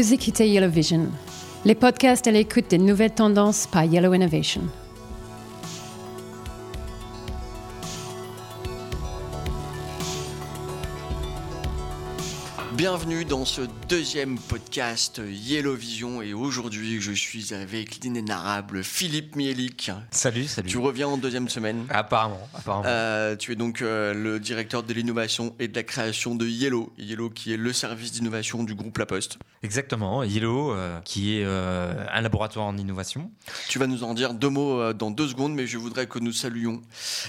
Vous écoutez Yellow Vision, les podcasts à l'écoute des nouvelles tendances par Yellow Innovation. Bienvenue dans ce deuxième podcast Yellow Vision et aujourd'hui je suis avec l'inénarrable Philippe Mielik. Salut, salut. Tu reviens en deuxième semaine. Apparemment, apparemment. Euh, tu es donc euh, le directeur de l'innovation et de la création de Yellow. Yellow qui est le service d'innovation du groupe La Poste. Exactement, Yellow euh, qui est un laboratoire en innovation. Tu vas nous en dire deux mots dans deux secondes mais je voudrais que nous saluions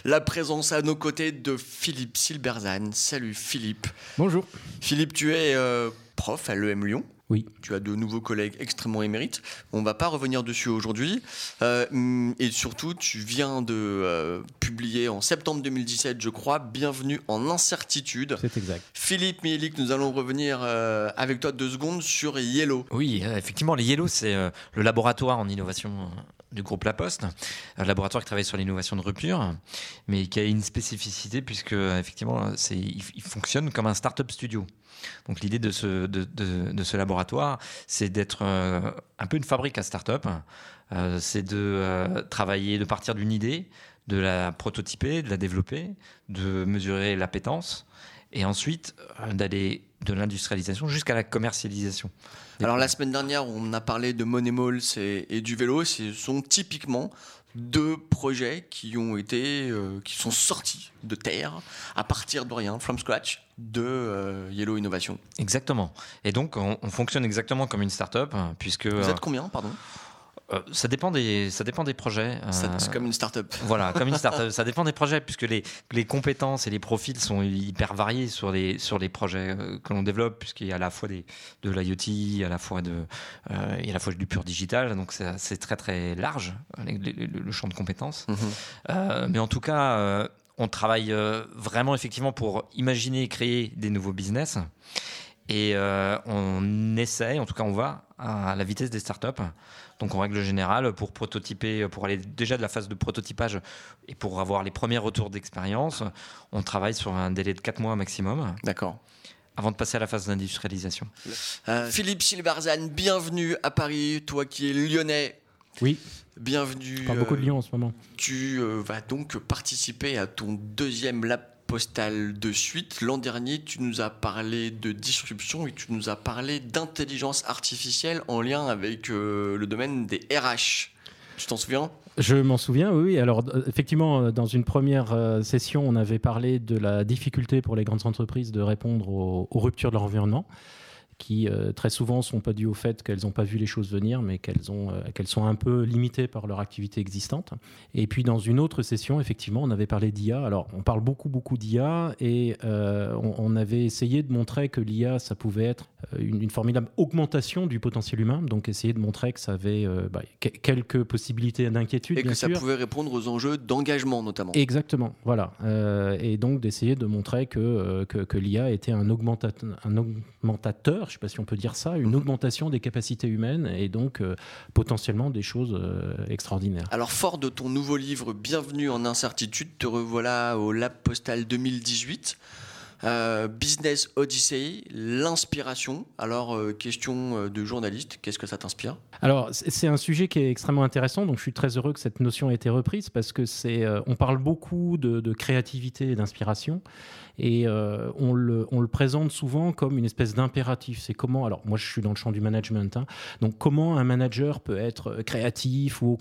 la présence à nos côtés de Philippe Silberzan. Salut Philippe. Bonjour. Philippe, tu es euh, prof à l'EM Lyon. Oui. Tu as de nouveaux collègues extrêmement émérites. On ne va pas revenir dessus aujourd'hui. Euh, et surtout, tu viens de euh, publier en septembre 2017, je crois, Bienvenue en incertitude. C'est exact. Philippe Mielik, nous allons revenir avec toi deux secondes sur Yellow. Oui, effectivement, les Yellow, c'est le laboratoire en innovation du groupe La Poste, un laboratoire qui travaille sur l'innovation de rupture, mais qui a une spécificité puisque effectivement, il, fonctionne comme un start-up studio. Donc l'idée de ce, de, de, ce laboratoire, c'est d'être euh, un peu une fabrique à start-up. Euh, c'est de euh, travailler, de partir d'une idée, de la prototyper, de la développer, de mesurer l'appétence, et ensuite d'aller de l'industrialisation jusqu'à la commercialisation. Alors la semaine dernière, on a parlé de Money Malls et, du vélo. Ce sont typiquement deux projets qui ont été, euh, qui sont sortis de terre à partir de rien, from scratch, de euh, Yellow Innovation. Exactement. Et donc on, fonctionne exactement comme une start-up, puisque. Vous êtes combien, pardon? Euh, ça dépend des ça dépend des projets. c'est euh, comme une start-up. Voilà, comme une start-up. ça dépend des projets puisque les, les compétences et les profils sont hyper variés sur les sur les projets euh, que l'on développe puisqu'il y a à la fois des de l'IoT, à la fois de il y a à la fois du pur digital, donc c'est très très large le, champ de compétences. Mhm. mais en tout cas, on travaille vraiment effectivement pour imaginer et créer des nouveaux business. Et on essaie, en tout cas on va à la vitesse des startups. Donc en règle générale, pour prototyper, pour aller déjà de la phase de prototypage et pour avoir les premiers retours d'expérience, on travaille sur un délai de 4 mois maximum. D'accord avant de passer à la phase d'industrialisation. Euh, Philippe Silbarzan, bienvenue à Paris, toi qui es lyonnais. Oui. Bienvenue. Pas beaucoup de Lyon en ce moment. Tu euh, vas donc participer à ton deuxième lab postal de suite. L'an dernier, tu nous as parlé de disruption et tu nous as parlé d'intelligence artificielle en lien avec euh, le domaine des RH. Tu t'en souviens? Je m'en souviens, oui. Alors, euh, effectivement, euh, dans une première session, on avait parlé de la difficulté pour les grandes entreprises de répondre aux, aux ruptures de leur environnement qui euh, très souvent sont pas dues au fait qu'elles n'ont pas vu les choses venir, mais qu'elles ont euh, qu'elles sont un peu limitées par leur activité existante. Et puis dans une autre session, effectivement, on avait parlé d'IA. Alors on parle beaucoup beaucoup d'IA et euh, on, avait essayé de montrer que l'IA ça pouvait être une, formidable augmentation du potentiel humain, donc essayer de montrer que ça avait bah, quelques possibilités d'inquiétude et que ça pouvait répondre aux enjeux d'engagement notamment. Exactement, voilà. et donc d'essayer de montrer que que, que l'IA était un augmentateur je ne sais pas si on peut dire ça, une augmentation des capacités humaines et donc euh, potentiellement des choses euh, extraordinaires. Alors fort de ton nouveau livre Bienvenue en incertitude, te revoilà au Lab Postal 2018. Euh, Business Odyssey, l'inspiration. Alors, question de journaliste, qu'est-ce que ça t'inspire? Alors, c'est un sujet qui est extrêmement intéressant, donc je suis très heureux que cette notion ait été reprise parce que c'est, on parle beaucoup de, de créativité et d'inspiration. Et euh, on, le, présente souvent comme une espèce d'impératif. C'est comment, alors moi je suis dans le champ du management, hein. donc comment un manager peut être créatif ou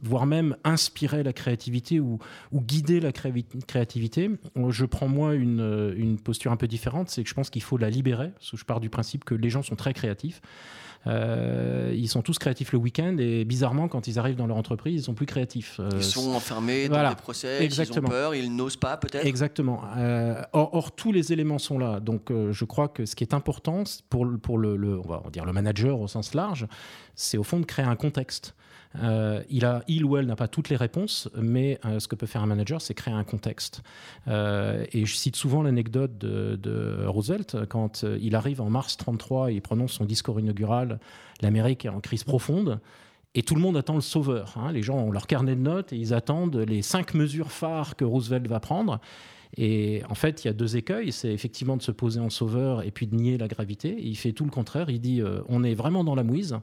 voire même inspirer la créativité ou, guider la créativité. Je prends moi une, une posture un peu différente, c'est que je pense qu'il faut la libérer, parce que je pars du principe que les gens sont très créatifs. Euh, ils sont tous créatifs le week-end et bizarrement, quand ils arrivent dans leur entreprise, ils sont plus créatifs. Euh, ils sont enfermés dans des procès, ils ont peur, ils n'osent pas peut-être. Exactement. Euh, or, tous les éléments sont là. Donc, je crois que ce qui est important pour, pour le, le, on va dire le manager au sens large, c'est au fond de créer un contexte. Euh, il, a, il ou elle n'a pas toutes les réponses, mais euh, ce que peut faire un manager, c'est créer un contexte. Euh, et je cite souvent l'anecdote de, Roosevelt, quand il arrive en mars 33 et il prononce son discours inaugural, l'Amérique est en crise profonde. Et tout le monde attend le sauveur. Hein. Les gens ont leur carnet de notes et ils attendent les cinq mesures phares que Roosevelt va prendre. Et en fait, il y a deux écueils. C'est effectivement de se poser en sauveur et puis de nier la gravité. il fait tout le contraire. Il dit on est vraiment dans la mouise.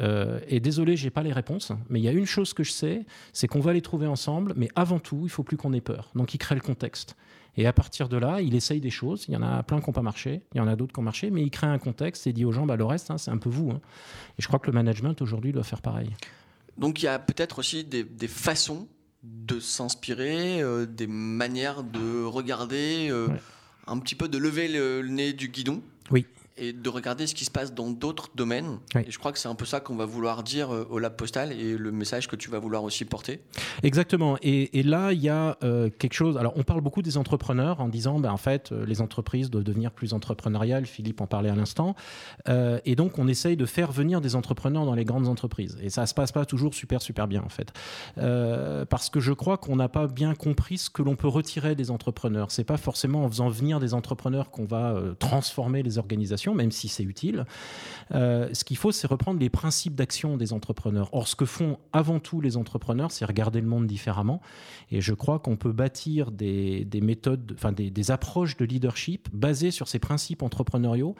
Euh, et désolé, j'ai pas les réponses, mais il y a une chose que je sais, c'est qu'on va les trouver ensemble, mais avant tout, il faut plus qu'on ait peur. Donc il crée le contexte. Et à partir de là, il essaye des choses. Il y en a plein qui n'ont pas marché, il y en a d'autres qui ont marché, mais il crée un contexte et dit aux gens, bah, le reste, hein, c'est un peu vous. Hein. Et je crois que le management aujourd'hui doit faire pareil. Donc il y a peut-être aussi des, façons de s'inspirer, euh, des manières de regarder, euh, un petit peu de lever le nez du guidon. Oui et de regarder ce qui se passe dans d'autres domaines. Et je crois que c'est un peu ça qu'on va vouloir dire euh, au Lab Postal et le message que tu vas vouloir aussi porter. Exactement. Et, là, il y a euh, quelque chose. Alors, on parle beaucoup des entrepreneurs en disant, ben, en fait, euh, les entreprises doivent devenir plus entrepreneuriales. Philippe en parlait à l'instant. et donc, on essaye de faire venir des entrepreneurs dans les grandes entreprises. Et ça se passe pas toujours super, super bien, en fait. parce que je crois qu'on n'a pas bien compris ce que l'on peut retirer des entrepreneurs. C'est pas forcément en faisant venir des entrepreneurs qu'on va transformer les organisations même si c'est utile. Euh, ce qu'il faut, c'est reprendre les principes d'action des entrepreneurs. Or, ce que font avant tout les entrepreneurs, c'est regarder le monde différemment. Et je crois qu'on peut bâtir des, méthodes, des approches de leadership basées sur ces principes entrepreneuriaux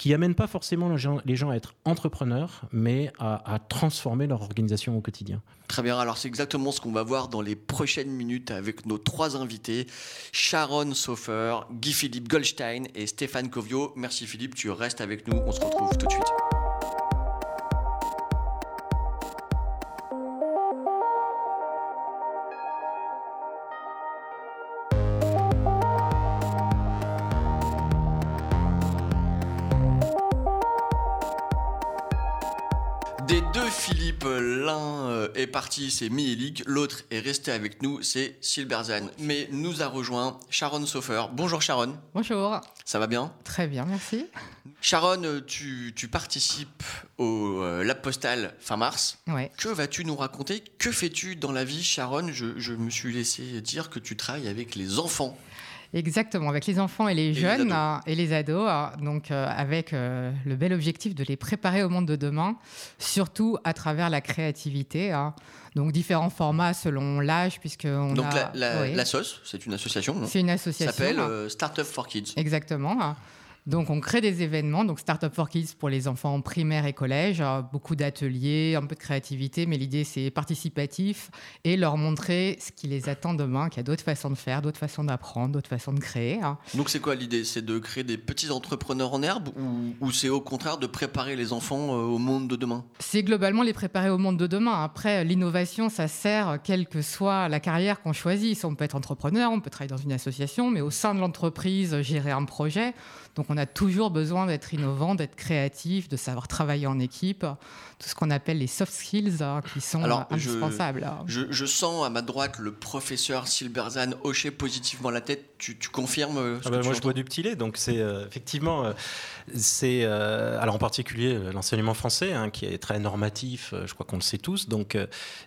qui amènent pas forcément les gens, à être entrepreneurs, mais à, transformer leur organisation au quotidien. Très bien, alors c'est exactement ce qu'on va voir dans les prochaines minutes avec nos trois invités, Sharon Sofer, Guy-Philippe Goldstein et Stéphane Covio. Merci Philippe, tu restes avec nous, on se retrouve tout de suite. L'un euh, est parti, c'est Miélik, l'autre est resté avec nous, c'est Silberzan. Mais nous a rejoint Sharon Sofer. Bonjour Sharon. Bonjour. Ça va bien? Très bien, merci. Sharon, tu, participes au euh, Lab Postal fin mars. Ouais. Que vas-tu nous raconter? Que fais-tu dans la vie, Sharon? Je, je me suis laissé dire que tu travailles avec les enfants. Exactement, avec les enfants et les jeunes hein, et les ados, hein. donc euh, avec euh, le bel objectif de les préparer au monde de demain, surtout à travers la créativité. Hein. Donc différents formats selon l'âge, puisque on donc a... la, la, SOS, c'est une association. C'est une association. S'appelle euh, Startup for Kids. Exactement. Donc, on crée des événements, donc Startup for Kids pour les enfants primaires et collège, euh, beaucoup d'ateliers, un peu de créativité, mais l'idée c'est participatif et leur montrer ce qui les attend demain, qu'il y a d'autres façons de faire, d'autres façons d'apprendre, d'autres façons de créer. Hein. Donc, c'est quoi l'idée? C'est de créer des petits entrepreneurs en herbe ou, c'est au contraire de préparer les enfants euh, au monde de demain? C'est globalement les préparer au monde de demain. Après, l'innovation, ça sert quelle que soit la carrière qu'on choisit. On peut être entrepreneur, on peut travailler dans une association, mais au sein de l'entreprise, gérer un projet. Donc on a toujours besoin d'être innovant, d'être créatif, de savoir travailler en équipe, tout ce qu'on appelle les soft skills hein, qui sont indispensables. Je, sens à ma droite le professeur Silberzan hocher positivement la tête. Tu, confirmes euh, ce ah bah Moi je bois du petit lait, donc c'est euh, effectivement, euh, c'est alors en particulier l'enseignement français hein, qui est très normatif, je crois qu'on le sait tous. Donc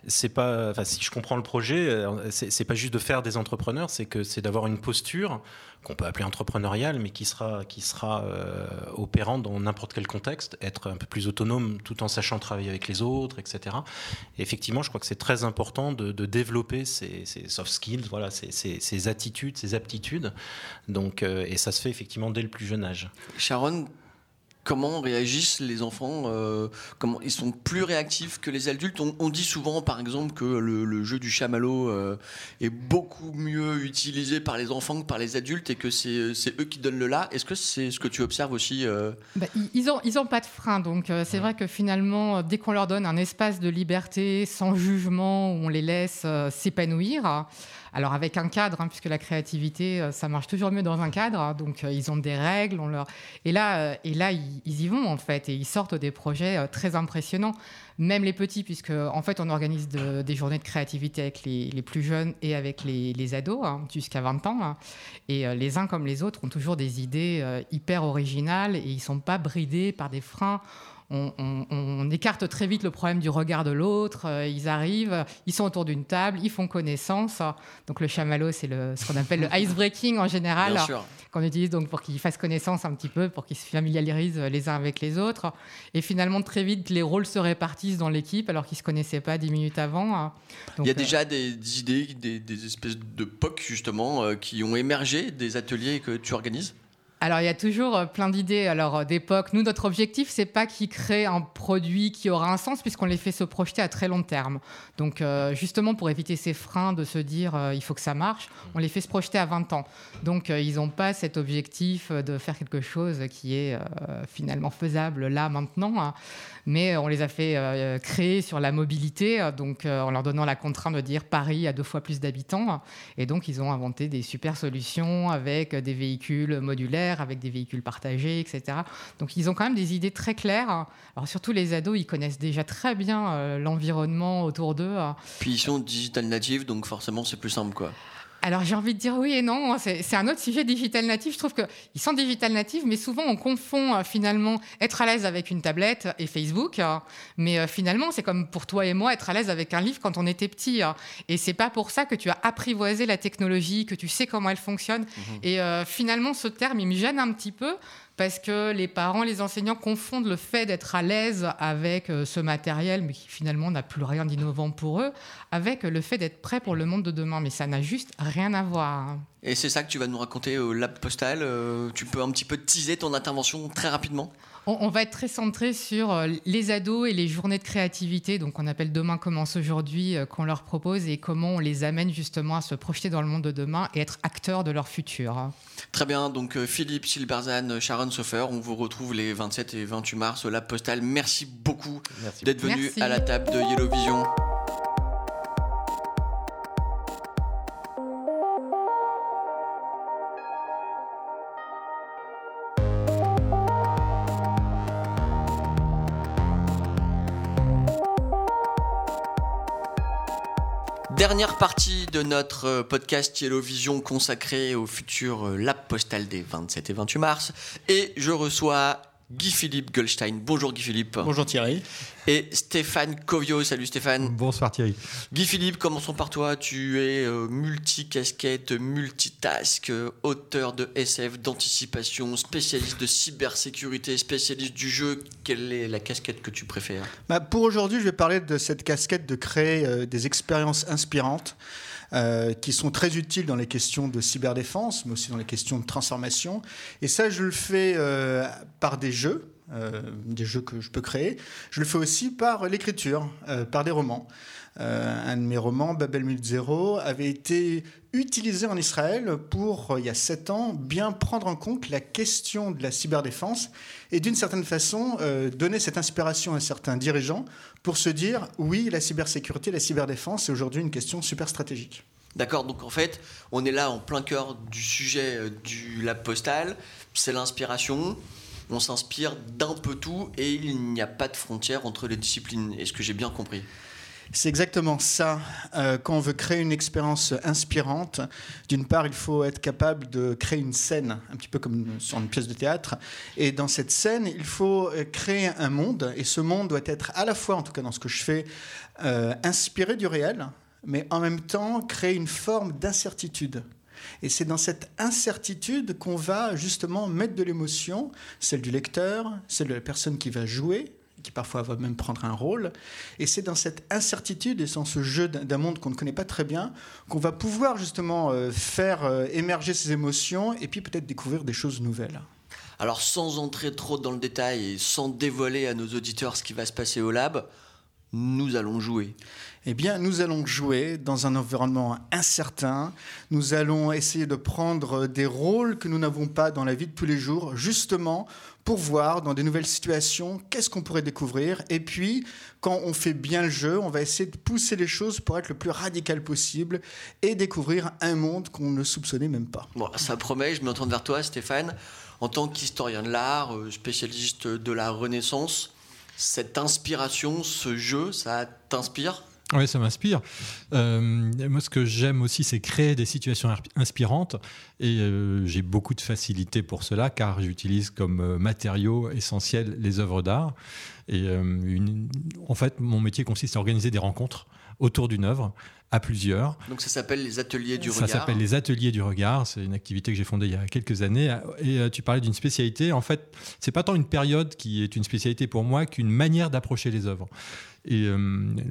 c'est pas, si je comprends le projet, c'est pas juste de faire des entrepreneurs, c'est que c'est d'avoir une posture qu'on peut appeler entrepreneuriale, mais qui sera, qui sera euh, opérant dans n'importe quel contexte, être un peu plus autonome tout en sachant travailler avec les autres, etc. effectivement, je crois que c'est très important de, développer ces, soft skills, voilà, ces, attitudes, ces aptitudes. Donc, euh, et ça se fait effectivement dès le plus jeune âge. Sharon, comment réagissent les enfants euh, comment Ils sont plus réactifs que les adultes on, dit souvent, par exemple, que le, jeu du chamallow euh, est beaucoup mieux utilisé par les enfants que par les adultes et que c'est eux qui donnent le là. Est-ce que c'est ce que tu observes aussi euh? bah, Ils n'ont ils ont pas de frein. Donc, c'est vrai que finalement, dès qu'on leur donne un espace de liberté, sans jugement, où on les laisse s'épanouir, alors avec un cadre, hein, puisque la créativité, ça marche toujours mieux dans un cadre. Hein, donc ils ont des règles, on leur... et là, et là ils, y vont en fait, et ils sortent des projets très impressionnants. Même les petits, puisque en fait on organise des journées de créativité avec les, plus jeunes et avec les, ados hein, jusqu'à 20 ans. et les uns comme les autres ont toujours des idées hyper originales et ils sont pas bridés par des freins on, écarte très vite le problème du regard de l'autre. Euh, ils arrivent, ils sont autour d'une table, ils font connaissance. Donc le chamallow, c'est ce qu'on appelle le ice breaking en général, qu'on utilise donc pour qu'ils fassent connaissance un petit peu, pour qu'ils se familiarisent les uns avec les autres. Et finalement, très vite, les rôles se répartissent dans l'équipe alors qu'ils se connaissaient pas dix minutes avant. Il y a déjà des, idées, des, des, espèces de POC justement euh, qui ont émergé des ateliers que tu organises? Alors, il y a toujours euh, plein d'idées alors euh, d'époque. Nous, notre objectif, c'est pas qu'ils créent un produit qui aura un sens, puisqu'on les fait se projeter à très long terme. Donc, euh, justement, pour éviter ces freins de se dire il faut que ça marche, on les fait se projeter à 20 ans. Donc, ils n'ont pas cet objectif de faire quelque chose qui est finalement faisable là, maintenant. Hein mais on les a fait euh, créer sur la mobilité, donc euh, en leur donnant la contrainte de dire Paris a deux fois plus d'habitants. Et donc, ils ont inventé des super solutions avec des véhicules modulaires, avec des véhicules partagés, etc. Donc, ils ont quand même des idées très claires. Alors, surtout les ados, ils connaissent déjà très bien euh, l'environnement autour d'eux. Puis, ils sont digital natives, donc forcément, c'est plus simple, quoi. Alors j'ai envie de dire oui et non. C'est un autre sujet digital natif. Je trouve qu'ils sont digital natifs, mais souvent on confond euh, finalement être à l'aise avec une tablette et Facebook. Hein. Mais euh, finalement, c'est comme pour toi et moi être à l'aise avec un livre quand on était petit. Hein. Et c'est pas pour ça que tu as apprivoisé la technologie, que tu sais comment elle fonctionne. Mmh et euh, finalement, ce terme, il me gêne un petit peu parce que les parents, les enseignants confondent le fait d'être à l'aise avec euh, ce matériel, mais qui finalement n'a plus rien d'innovant pour eux, avec le fait d'être prêt pour le monde de demain. Mais ça n'a juste rien à voir. Et c'est ça que tu vas nous raconter au Lab Postal. Euh, tu peux un petit peu teaser ton intervention très rapidement? On, va être très centré sur euh, les ados et les journées de créativité, donc on appelle Demain commence aujourd'hui, qu'on leur propose et comment on les amène justement à se projeter dans le monde de demain et être acteurs de leur futur. Très bien, donc Philippe Silberzan, Sharon Sofer, on vous retrouve les 27 et 28 mars au Lab Postal. Merci beaucoup d'être venu à la table de Yellow Vision. Dernière partie de notre euh, podcast Yellow Vision consacré au futur euh, lab postal des 27 et 28 mars. Et je reçois Guy-Philippe Goldstein. Bonjour Guy-Philippe. Bonjour Thierry. Et Stéphane Covio. Salut Stéphane. Bonsoir Thierry. Guy-Philippe, commençons par toi. Tu es euh, multicasquette, multitask, euh, auteur de SF, d'anticipation, spécialiste de cybersécurité, spécialiste du jeu. Quelle est la casquette que tu préfères? Bah, Pour aujourd'hui, je vais parler de cette casquette de créer euh, des expériences inspirantes. Euh, qui sont très utiles dans les questions de cyberdéfense, mais aussi dans les questions de transformation. Et ça, je le fais euh, par des jeux. Euh, des jeux que je peux créer. Je le fais aussi par l'écriture, par des romans. un de mes romans, Babel 1000 avait été utilisé en Israël pour, il y a sept ans, bien prendre en compte la question de la cyberdéfense et d'une certaine façon donner cette inspiration à certains dirigeants pour se dire oui, la cybersécurité, la cyberdéfense, c'est aujourd'hui une question super stratégique. D'accord, donc en fait, on est là en plein cœur du sujet euh, du lab postal, c'est l'inspiration, on s'inspire d'un peu tout et il n'y a pas de frontière entre les disciplines. Est-ce que j'ai bien compris? C'est exactement ça. Euh, quand on veut créer une expérience inspirante, d'une part, il faut être capable de créer une scène, un petit peu comme sur une pièce de théâtre. Et dans cette scène, il faut euh, créer un monde. Et ce monde doit être à la fois, en tout cas dans ce que je fais, euh, inspiré du réel, mais en même temps créer une forme d'incertitude. Et c'est dans cette incertitude qu'on va justement mettre de l'émotion, celle du lecteur, celle de la personne qui va jouer, qui parfois va même prendre un rôle. Et c'est dans cette incertitude et dans ce jeu d'un monde qu'on ne connaît pas très bien qu'on va pouvoir justement euh, faire euh, émerger ces émotions et puis peut-être découvrir des choses nouvelles. Alors sans entrer trop dans le détail et sans dévoiler à nos auditeurs ce qui va se passer au lab, nous allons jouer. Eh bien, nous allons jouer dans un environnement incertain. Nous allons essayer de prendre des rôles que nous n'avons pas dans la vie de tous les jours, justement pour voir dans des nouvelles situations qu'est-ce qu'on pourrait découvrir. Et puis, quand on fait bien le jeu, on va essayer de pousser les choses pour être le plus radical possible et découvrir un monde qu'on ne soupçonnait même pas. Bon, ça promet, je me tourne vers toi, Stéphane. En tant qu'historien de l'art, euh, spécialiste de la Renaissance, cette inspiration, ce jeu, ça t'inspire? Oui, ça m'inspire. Euh, moi, ce que j'aime aussi, c'est créer des situations inspirantes. Et euh, j'ai beaucoup de facilité pour cela, car j'utilise comme euh, matériau essentiel les œuvres d'art. Et en fait, mon métier consiste à organiser des rencontres autour d'une œuvre à plusieurs. Donc ça s'appelle les ateliers du regard. Ça s'appelle les ateliers du regard. C'est une activité que j'ai fondée il y a quelques années. Et tu parlais d'une spécialité. En fait, c'est pas tant une période qui est une spécialité pour moi qu'une manière d'approcher les œuvres. Et euh,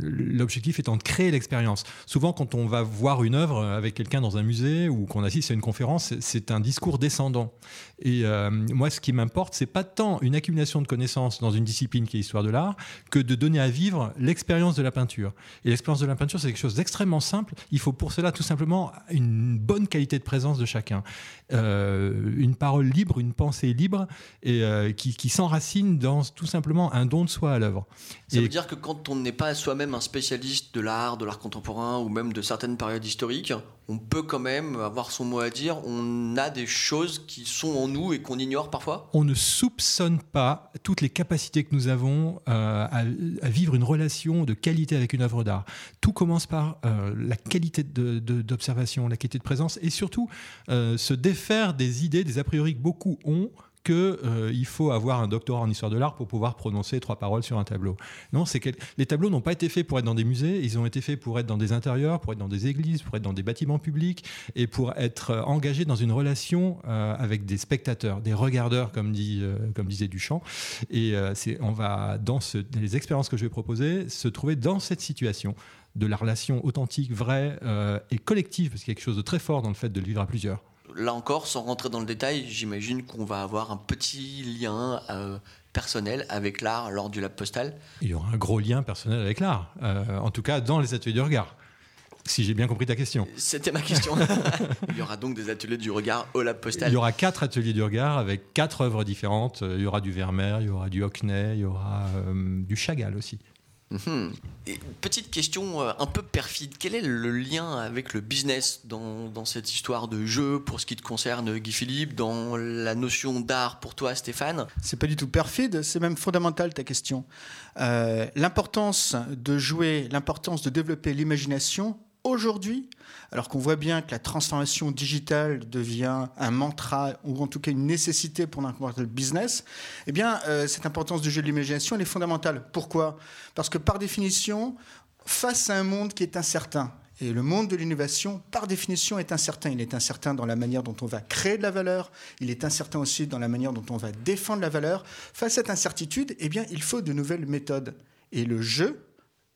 l'objectif étant de créer l'expérience. Souvent, quand on va voir une œuvre avec quelqu'un dans un musée ou qu'on assiste à une conférence, c'est un discours descendant. Et euh, moi, ce qui m'importe, c'est pas tant une accumulation de connaissances dans une discipline qui est l'histoire de l'art que de donner à vivre l'expérience de la peinture. Et l'expérience de la peinture, c'est quelque chose d'extrêmement simple. Il faut pour cela tout simplement une bonne qualité de présence de chacun. Euh, une parole libre, une pensée libre et qui, qui s'enracine dans tout simplement un don de soi à l'œuvre. Ça veut dire que quand on n'est pas soi-même un spécialiste de l'art, de l'art contemporain ou même de certaines périodes historiques, on peut quand même avoir son mot à dire. On a des choses qui sont en nous et qu'on ignore parfois. On ne soupçonne pas toutes les capacités que nous avons euh, à, vivre une relation de qualité avec une œuvre d'art. Tout commence par euh, la qualité d'observation, la qualité de présence et surtout euh, se défaire des idées, des a priori que beaucoup ont qu'il euh, faut avoir un doctorat en histoire de l'art pour pouvoir prononcer trois paroles sur un tableau. Non, c'est que les tableaux n'ont pas été faits pour être dans des musées, ils ont été faits pour être dans des intérieurs, pour être dans des églises, pour être dans des bâtiments publics et pour être euh, engagés dans une relation euh, avec des spectateurs, des regardeurs, comme, comme disait Duchamp. Et on va, dans les expériences que je vais proposer, se trouver dans cette situation de la relation authentique, vraie et collective, parce qu'il y a quelque chose de très fort dans le fait de le vivre à plusieurs là encore, sans rentrer dans le détail, j'imagine qu'on va avoir un petit lien euh, personnel avec l'art lors du lab postal. Il y aura un gros lien personnel avec l'art, euh, en tout cas dans les ateliers du regard. Si j'ai bien compris ta question. C'était ma question. il y aura donc des ateliers du regard au lab postal. Il y aura quatre ateliers du regard avec quatre œuvres différentes. Il y aura du Vermeer, il y aura du Hockney, il y aura euh, du Chagall aussi. Mhm. petite question euh, un peu perfide, quel est le lien avec le business dans, cette histoire de jeu pour ce qui te concerne Guy Philippe, dans la notion d'art pour toi Stéphane? C'est pas du tout perfide, c'est même fondamental ta question. Euh, l'importance de jouer, l'importance de développer l'imagination aujourd'hui, alors qu'on voit bien que la transformation digitale devient un mantra ou en tout cas une nécessité pour quel business, eh bien, euh, cette importance du jeu de l'imagination, est fondamentale. Pourquoi? Parce que par définition, face à un monde qui est incertain, et le monde de l'innovation, par définition, est incertain. Il est incertain dans la manière dont on va créer de la valeur. Il est incertain aussi dans la manière dont on va défendre la valeur. Face à cette incertitude, eh bien, il faut de nouvelles méthodes. Et le jeu,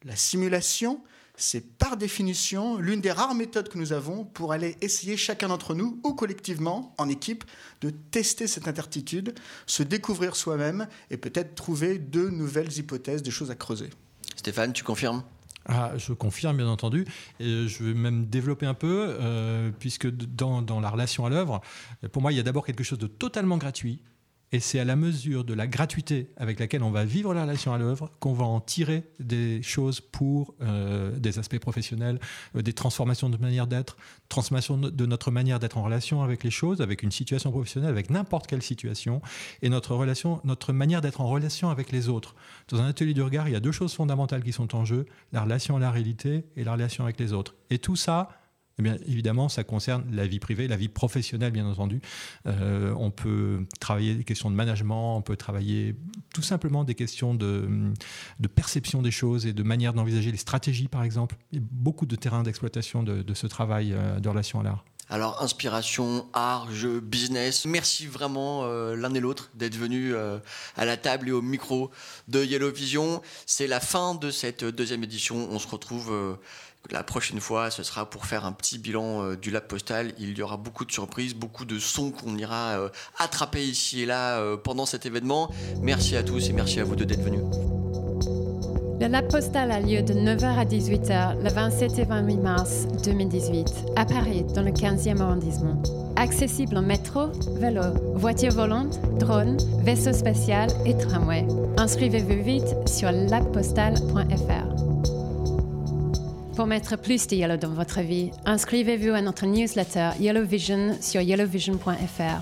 la simulation, c'est par définition l'une des rares méthodes que nous avons pour aller essayer chacun d'entre nous ou collectivement, en équipe, de tester cette incertitude, se découvrir soi-même et peut-être trouver de nouvelles hypothèses, des choses à creuser. Stéphane, tu confirmes? Ah, je confirme, bien entendu. Et je vais même développer un peu, euh, puisque dans, dans, la relation à l'œuvre, pour moi, il y a d'abord quelque chose de totalement gratuit, et c'est à la mesure de la gratuité avec laquelle on va vivre la relation à l'œuvre qu'on va en tirer des choses pour euh, des aspects professionnels, euh, des transformations de manière d'être, transformation de notre manière d'être en relation avec les choses, avec une situation professionnelle, avec n'importe quelle situation, et notre relation, notre manière d'être en relation avec les autres. Dans un atelier du regard, il y a deux choses fondamentales qui sont en jeu la relation à la réalité et la relation avec les autres. Et tout ça, eh évidemment, ça concerne la vie privée, la vie professionnelle, bien entendu. Euh, on peut travailler des questions de management, on peut travailler tout simplement des questions de, perception des choses et de manière d'envisager les stratégies, par exemple. Il y a beaucoup de terrains d'exploitation de, de, ce travail euh, de relation à l'art. Alors, inspiration, art, jeu, business. Merci vraiment euh, l'un et l'autre d'être venus à la table et au micro de Yellow Vision. C'est la fin de cette deuxième édition. On se retrouve la prochaine fois, ce sera pour faire un petit bilan euh, du lab postal. Il y aura beaucoup de surprises, beaucoup de sons qu'on ira euh, attraper ici et là euh, pendant cet événement. Merci à tous et merci à vous d'être venus. Le lab postal a lieu de 9h à 18h le 27 et 28 mars 2018 à Paris, dans le 15e arrondissement. Accessible en métro, vélo, voiture volante, drone, vaisseau spatial et tramway. Inscrivez-vous vite sur labpostal.fr. Pour mettre plus de Yellow dans votre vie, inscrivez-vous à notre newsletter Yellow Vision sur yellowvision.fr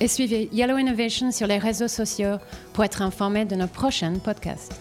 et suivez Yellow Innovation sur les réseaux sociaux pour être informé de nos prochains podcasts.